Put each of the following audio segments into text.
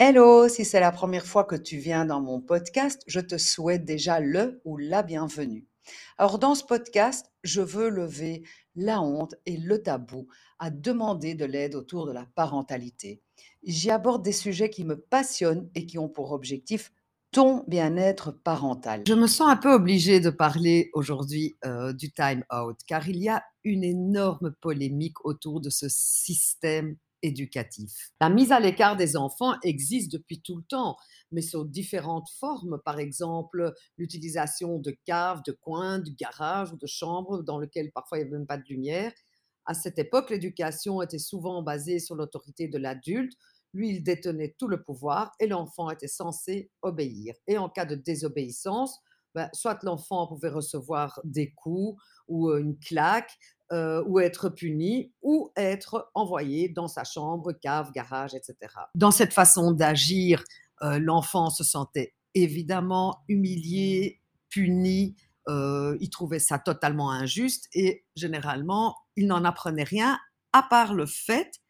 Hello, si c'est la première fois que tu viens dans mon podcast, je te souhaite déjà le ou la bienvenue. Alors dans ce podcast, je veux lever la honte et le tabou à demander de l'aide autour de la parentalité. J'y aborde des sujets qui me passionnent et qui ont pour objectif ton bien-être parental. Je me sens un peu obligée de parler aujourd'hui euh, du time out car il y a une énorme polémique autour de ce système éducatif. La mise à l'écart des enfants existe depuis tout le temps, mais sous différentes formes, par exemple l'utilisation de caves, de coins, de garages ou de chambres dans lesquelles parfois il n'y avait même pas de lumière. À cette époque, l'éducation était souvent basée sur l'autorité de l'adulte. Lui, il détenait tout le pouvoir et l'enfant était censé obéir. Et en cas de désobéissance, ben, soit l'enfant pouvait recevoir des coups ou une claque, ou être puni, ou être envoyé dans sa chambre, cave, garage, etc. Dans cette façon d'agir, l'enfant se sentait évidemment humilié, puni, il trouvait ça totalement injuste et généralement, il n'en apprenait rien, à part le fait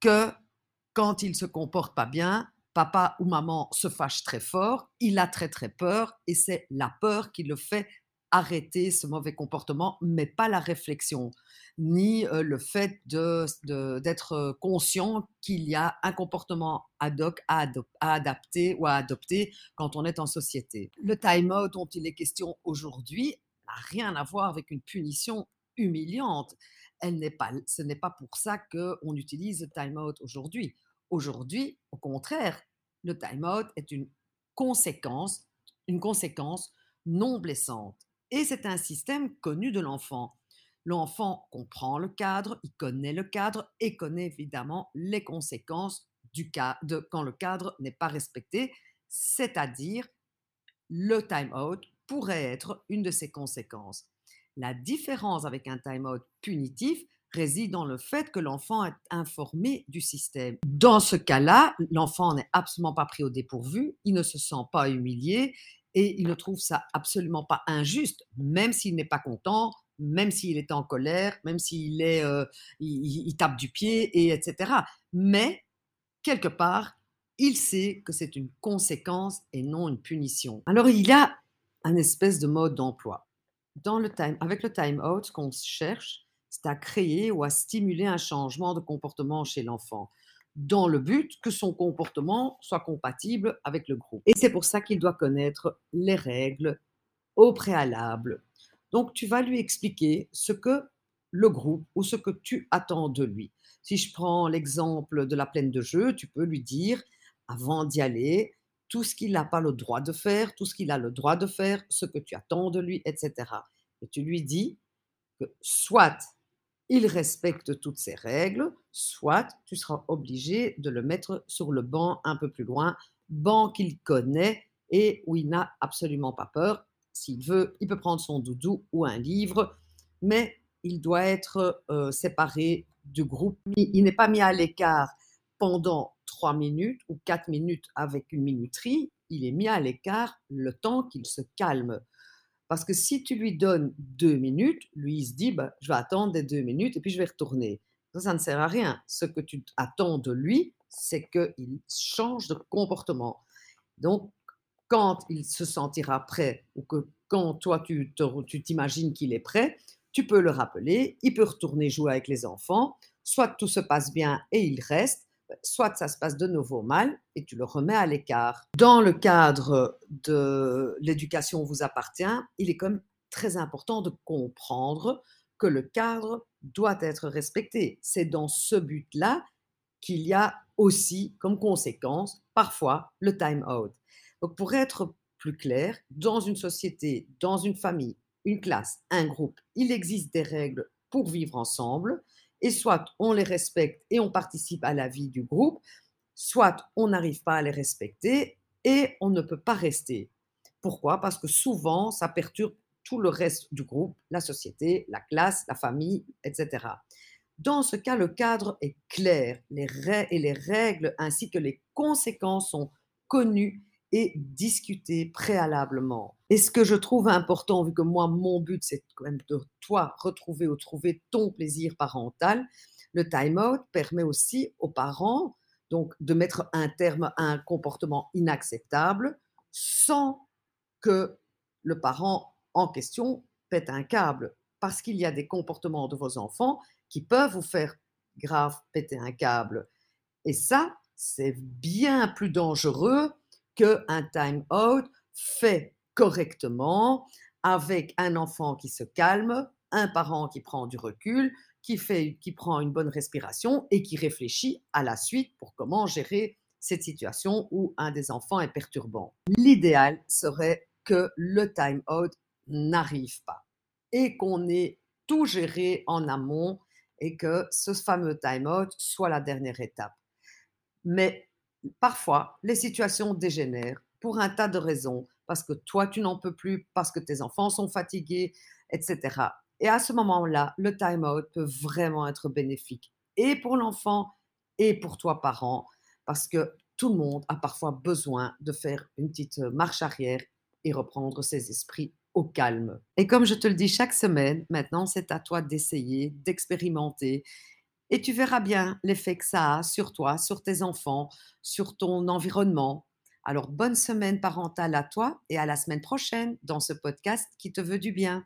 que quand il se comporte pas bien, papa ou maman se fâche très fort, il a très très peur et c'est la peur qui le fait arrêter ce mauvais comportement, mais pas la réflexion, ni le fait d'être conscient qu'il y a un comportement ad hoc à, adapter ou à adopter quand on est en société. Le time-out dont il est question aujourd'hui n'a rien à voir avec une punition humiliante. Elle pas, ce n'est pas pour ça qu'on utilise le time-out aujourd'hui. Aujourd'hui, au contraire, le time-out est une conséquence, une conséquence non blessante. Et c'est un système connu de l'enfant. L'enfant comprend le cadre, il connaît le cadre et connaît évidemment les conséquences du de quand le cadre n'est pas respecté, c'est-à-dire le time-out pourrait être une de ces conséquences. La différence avec un time-out punitif réside dans le fait que l'enfant est informé du système. Dans ce cas-là, l'enfant n'est absolument pas pris au dépourvu, il ne se sent pas humilié, et il ne trouve ça absolument pas injuste, même s'il n'est pas content, même s'il est en colère, même s'il euh, tape du pied, et etc. Mais quelque part, il sait que c'est une conséquence et non une punition. Alors il y a un espèce de mode d'emploi. Dans le time, avec le time out, qu'on cherche, c'est à créer ou à stimuler un changement de comportement chez l'enfant dans le but que son comportement soit compatible avec le groupe. Et c'est pour ça qu'il doit connaître les règles au préalable. Donc, tu vas lui expliquer ce que le groupe ou ce que tu attends de lui. Si je prends l'exemple de la plaine de jeu, tu peux lui dire, avant d'y aller, tout ce qu'il n'a pas le droit de faire, tout ce qu'il a le droit de faire, ce que tu attends de lui, etc. Et tu lui dis que soit il respecte toutes ces règles, soit tu seras obligé de le mettre sur le banc un peu plus loin, banc qu'il connaît et où il n'a absolument pas peur. S'il veut, il peut prendre son doudou ou un livre, mais il doit être euh, séparé du groupe. Il n'est pas mis à l'écart pendant trois minutes ou quatre minutes avec une minuterie, il est mis à l'écart le temps qu'il se calme. Parce que si tu lui donnes deux minutes, lui, il se dit, bah, je vais attendre des deux minutes et puis je vais retourner. Ça, ça ne sert à rien. Ce que tu attends de lui, c'est qu'il change de comportement. Donc, quand il se sentira prêt ou que quand toi, tu t'imagines qu'il est prêt, tu peux le rappeler, il peut retourner jouer avec les enfants, soit tout se passe bien et il reste, soit ça se passe de nouveau mal et tu le remets à l'écart. Dans le cadre de l'éducation vous appartient, il est quand même très important de comprendre que le cadre doit être respecté. C'est dans ce but-là qu'il y a aussi comme conséquence parfois le time out. Donc pour être plus clair, dans une société, dans une famille, une classe, un groupe, il existe des règles pour vivre ensemble et soit on les respecte et on participe à la vie du groupe, soit on n'arrive pas à les respecter et on ne peut pas rester. Pourquoi? Parce que souvent, ça perturbe tout le reste du groupe, la société, la classe, la famille, etc. Dans ce cas, le cadre est clair les et les règles ainsi que les conséquences sont connues et discuter préalablement. Et ce que je trouve important, vu que moi, mon but, c'est quand même de toi retrouver ou trouver ton plaisir parental, le time-out permet aussi aux parents Donc, de mettre un terme à un comportement inacceptable sans que le parent en question pète un câble. Parce qu'il y a des comportements de vos enfants qui peuvent vous faire grave péter un câble. Et ça, c'est bien plus dangereux qu'un time-out fait correctement avec un enfant qui se calme, un parent qui prend du recul, qui, fait, qui prend une bonne respiration et qui réfléchit à la suite pour comment gérer cette situation où un des enfants est perturbant. L'idéal serait que le time-out n'arrive pas et qu'on ait tout géré en amont et que ce fameux time-out soit la dernière étape. Mais parfois, les situations dégénèrent pour un tas de raisons, parce que toi, tu n'en peux plus, parce que tes enfants sont fatigués, etc. Et à ce moment-là, le time-out peut vraiment être bénéfique, et pour l'enfant, et pour toi, parent, parce que tout le monde a parfois besoin de faire une petite marche arrière et reprendre ses esprits au calme. Et comme je te le dis chaque semaine, maintenant c'est à toi d'essayer, d'expérimenter et tu verras bien l'effet que ça a sur toi, sur tes enfants, sur ton environnement. Alors bonne semaine parentale à toi et à la semaine prochaine dans ce podcast qui te veut du bien.